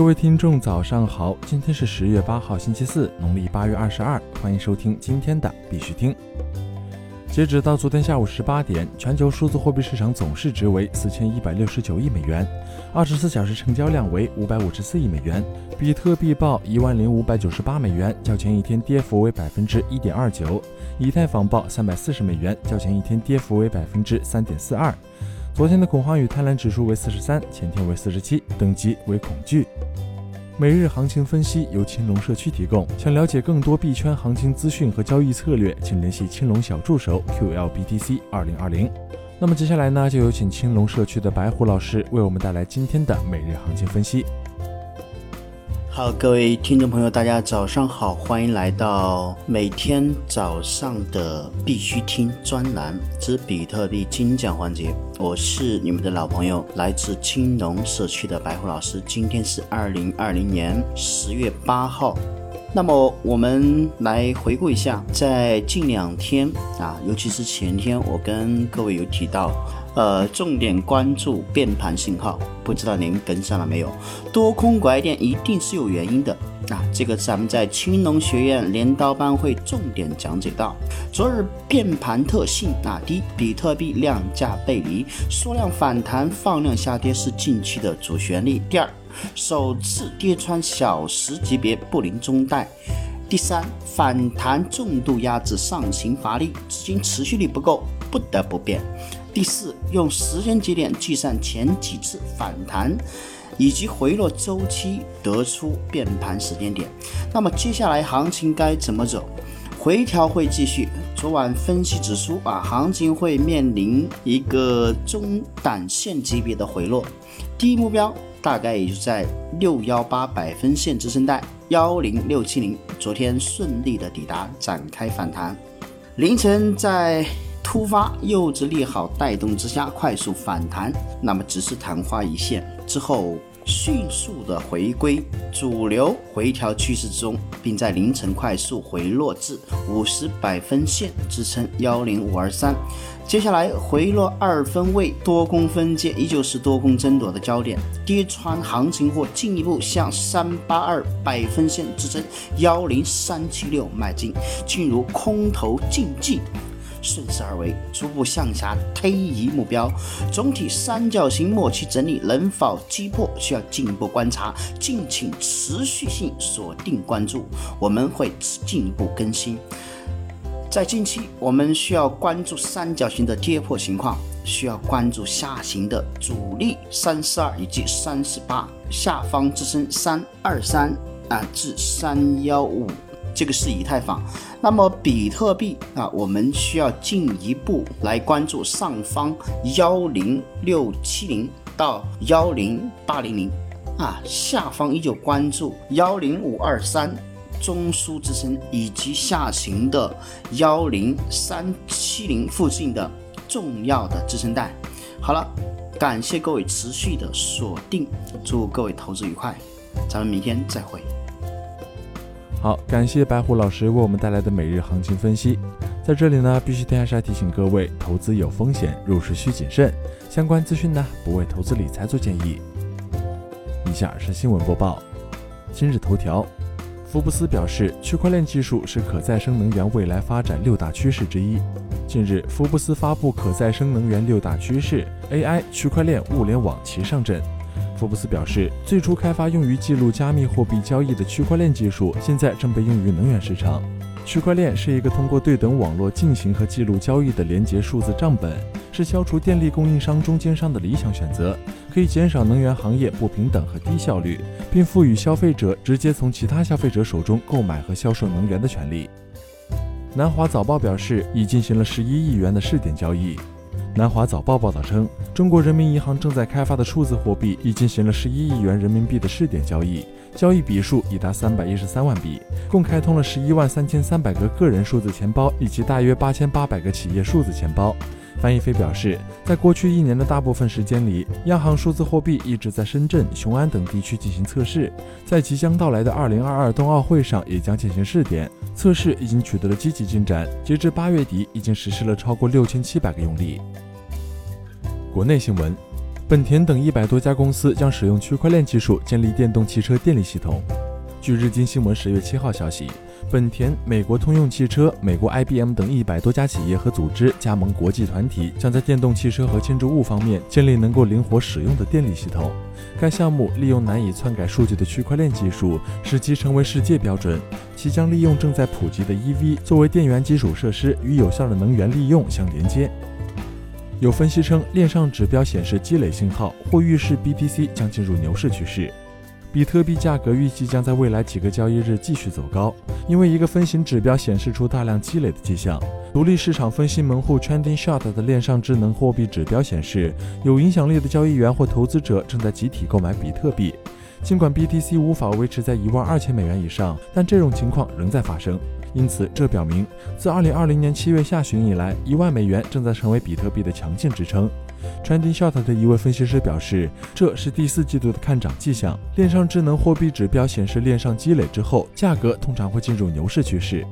各位听众，早上好！今天是十月八号，星期四，农历八月二十二。欢迎收听今天的必须听。截止到昨天下午十八点，全球数字货币市场总市值为四千一百六十九亿美元，二十四小时成交量为五百五十四亿美元。比特币报一万零五百九十八美元，较前一天跌幅为百分之一点二九；以太坊报三百四十美元，较前一天跌幅为百分之三点四二。昨天的恐慌与贪婪指数为四十三，前天为四十七，等级为恐惧。每日行情分析由青龙社区提供。想了解更多币圈行情资讯和交易策略，请联系青龙小助手 QLBTC 二零二零。那么接下来呢，就有请青龙社区的白虎老师为我们带来今天的每日行情分析。好，各位听众朋友，大家早上好，欢迎来到每天早上的必须听专栏之比特币精讲环节。我是你们的老朋友，来自青龙社区的白虎老师。今天是二零二零年十月八号。那么我们来回顾一下，在近两天啊，尤其是前天，我跟各位有提到。呃，重点关注变盘信号，不知道您跟上了没有？多空拐点一定是有原因的啊！这个咱们在青龙学院镰刀班会重点讲解到。昨日变盘特性啊，第一，比特币量价背离，缩量反弹，放量下跌是近期的主旋律。第二，首次跌穿小时级别布林中带。第三，反弹重度压制上行乏力，资金持续力不够，不得不变。第四，用时间节点计算前几次反弹以及回落周期，得出变盘时间点。那么接下来行情该怎么走？回调会继续。昨晚分析指出啊，行情会面临一个中短线级别的回落，第一目标大概也就在六幺八百分线支撑带幺零六七零。昨天顺利的抵达，展开反弹。凌晨在。突发诱质利好带动之下快速反弹，那么只是昙花一现，之后迅速的回归主流回调趋势之中，并在凌晨快速回落至五十百分线支撑幺零五二三。接下来回落二分位多空分界依旧是多空争夺的焦点，跌穿行情或进一步向三八二百分线支撑幺零三七六迈进，进入空头竞技。顺势而为，逐步向下推移目标。总体三角形末期整理能否击破，需要进一步观察。敬请持续性锁定关注，我们会进一步更新。在近期，我们需要关注三角形的跌破情况，需要关注下行的阻力三四二以及三四八下方支撑三二三啊至三幺五。这个是以太坊，那么比特币啊，我们需要进一步来关注上方幺零六七零到幺零八零零啊，下方依旧关注幺零五二三中枢支撑以及下行的幺零三七零附近的重要的支撑带。好了，感谢各位持续的锁定，祝各位投资愉快，咱们明天再会。好，感谢白虎老师为我们带来的每日行情分析。在这里呢，必须天下提醒各位，投资有风险，入市需谨慎。相关资讯呢，不为投资理财做建议。以下是新闻播报。今日头条：福布斯表示，区块链技术是可再生能源未来发展六大趋势之一。近日，福布斯发布可再生能源六大趋势，AI、区块链、物联网齐上阵。福布斯表示，最初开发用于记录加密货币交易的区块链技术，现在正被用于能源市场。区块链是一个通过对等网络进行和记录交易的连接数字账本，是消除电力供应商中间商的理想选择，可以减少能源行业不平等和低效率，并赋予消费者直接从其他消费者手中购买和销售能源的权利。南华早报表示，已进行了十一亿元的试点交易。南华早报报道称，中国人民银行正在开发的数字货币已进行了十一亿元人民币的试点交易，交易笔数已达三百一十三万笔，共开通了十一万三千三百个个人数字钱包以及大约八千八百个企业数字钱包。范一飞表示，在过去一年的大部分时间里，央行数字货币一直在深圳、雄安等地区进行测试，在即将到来的二零二二冬奥会上也将进行试点。测试已经取得了积极进展，截至八月底，已经实施了超过六千七百个用例。国内新闻，本田等一百多家公司将使用区块链技术建立电动汽车电力系统。据日经新闻十月七号消息，本田、美国通用汽车、美国 IBM 等一百多家企业和组织加盟国际团体，将在电动汽车和建筑物方面建立能够灵活使用的电力系统。该项目利用难以篡改数据的区块链技术，使其成为世界标准。其将利用正在普及的 EV 作为电源基础设施，与有效的能源利用相连接。有分析称，链上指标显示积累信号，或预示 BTC 将进入牛市趋势。比特币价格预计将在未来几个交易日继续走高，因为一个分型指标显示出大量积累的迹象。独立市场分析门户 Trending Shot 的链上智能货币指标显示，有影响力的交易员或投资者正在集体购买比特币。尽管 BTC 无法维持在一万二千美元以上，但这种情况仍在发生。因此，这表明自2020年7月下旬以来，一万美元正在成为比特币的强劲支撑。Trending Shot 的一位分析师表示，这是第四季度的看涨迹象。链上智能货币指标显示，链上积累之后，价格通常会进入牛市趋势。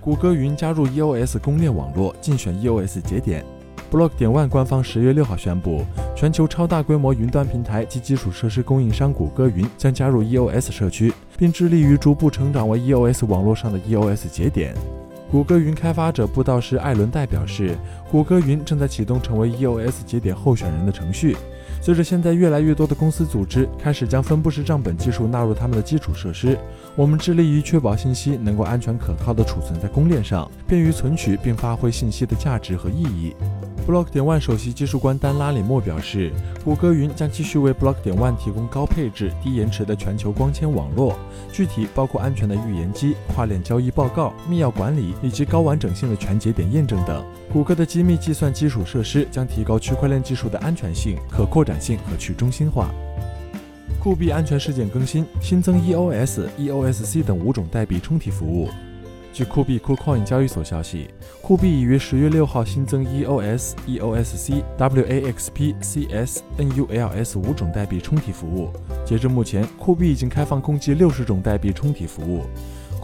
谷歌云加入 EOS 公链网络，竞选 EOS 节点。Block 点 One 官方十月六号宣布，全球超大规模云端平台及基础设施供应商谷歌云将加入 EOS 社区，并致力于逐步成长为 EOS 网络上的 EOS 节点。谷歌云开发者布道师艾伦戴表示，谷歌云正在启动成为 EOS 节点候选人的程序。随着现在越来越多的公司组织开始将分布式账本技术纳入他们的基础设施，我们致力于确保信息能够安全可靠地储存在公链上，便于存取并发挥信息的价值和意义。Block 点 One 首席技术官丹拉里莫表示，谷歌云将继续为 Block 点 One 提供高配置、低延迟的全球光纤网络，具体包括安全的预言机、跨链交易报告、密钥管理以及高完整性的全节点验证等。谷歌的机密计算基础设施将提高区块链技术的安全性、可扩展性和去中心化。酷币安全事件更新，新增 EOS、EOSC 等五种代币充提服务。据酷币 KuCoin 交易所消息，酷币已于十月六号新增 EOS、EOSC、WAXP、CS、NULS 五种代币充提服务。截至目前，酷币已经开放共计六十种代币充提服务。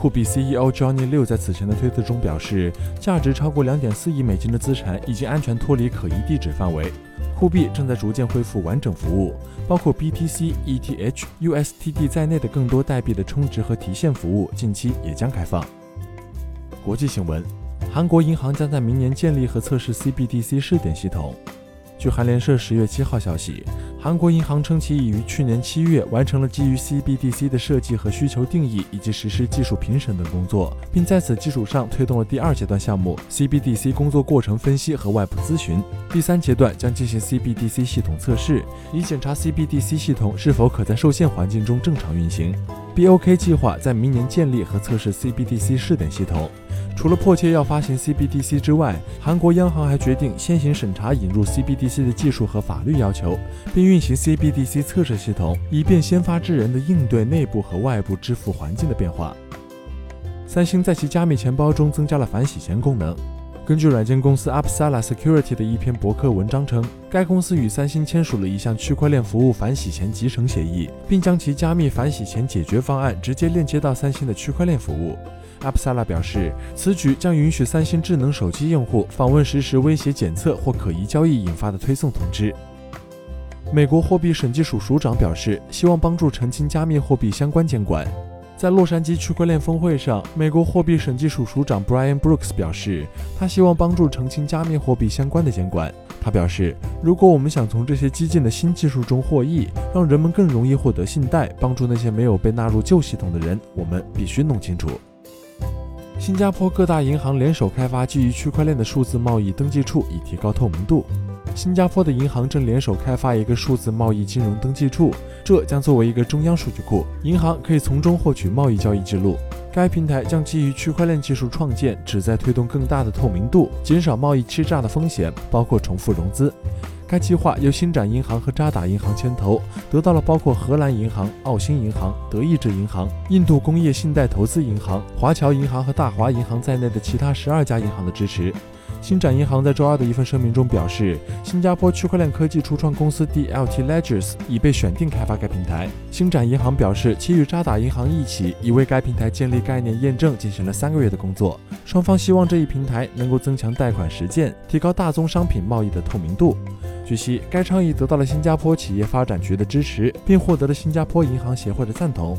酷币 CEO Johnny 六在此前的推特中表示，价值超过两点四亿美金的资产已经安全脱离可疑地址范围。酷币正在逐渐恢复完整服务，包括 BTC、ETH、USTD 在内的更多代币的充值和提现服务，近期也将开放。国际新闻：韩国银行将在明年建立和测试 CBDC 试点系统。据韩联社十月七号消息，韩国银行称其已于去年七月完成了基于 CBDC 的设计和需求定义以及实施技术评审等工作，并在此基础上推动了第二阶段项目 CBDC 工作过程分析和外部咨询。第三阶段将进行 CBDC 系统测试，以检查 CBDC 系统是否可在受限环境中正常运行。BOK 计划在明年建立和测试 CBDC 试点系统。除了迫切要发行 CBDC 之外，韩国央行还决定先行审查引入 CBDC 的技术和法律要求，并运行 CBDC 测试系统，以便先发制人的应对内部和外部支付环境的变化。三星在其加密钱包中增加了反洗钱功能。根据软件公司 Upsala Security 的一篇博客文章称，该公司与三星签署了一项区块链服务反洗钱集成协议，并将其加密反洗钱解决方案直接链接到三星的区块链服务。阿普萨拉表示，此举将允许三星智能手机用户访问实时威胁检测或可疑交易引发的推送通知。美国货币审计署署长表示，希望帮助澄清加密货币相关监管。在洛杉矶区块链峰会上，美国货币审计署署长 Brian Brooks 表示，他希望帮助澄清加密货币相关的监管。他表示，如果我们想从这些激进的新技术中获益，让人们更容易获得信贷，帮助那些没有被纳入旧系统的人，我们必须弄清楚。新加坡各大银行联手开发基于区块链的数字贸易登记处，以提高透明度。新加坡的银行正联手开发一个数字贸易金融登记处，这将作为一个中央数据库，银行可以从中获取贸易交易记录。该平台将基于区块链技术创建，旨在推动更大的透明度，减少贸易欺诈的风险，包括重复融资。该计划由星展银行和渣打银行牵头，得到了包括荷兰银行、澳新银行、德意志银行、印度工业信贷投资银行、华侨银行和大华银行在内的其他十二家银行的支持。星展银行在周二的一份声明中表示，新加坡区块链科技初创公司 DLT Ledgers 已被选定开发该平台。星展银行表示，其与渣打银行一起已为该平台建立概念验证进行了三个月的工作。双方希望这一平台能够增强贷款实践，提高大宗商品贸易的透明度。据悉，该倡议得到了新加坡企业发展局的支持，并获得了新加坡银行协会的赞同。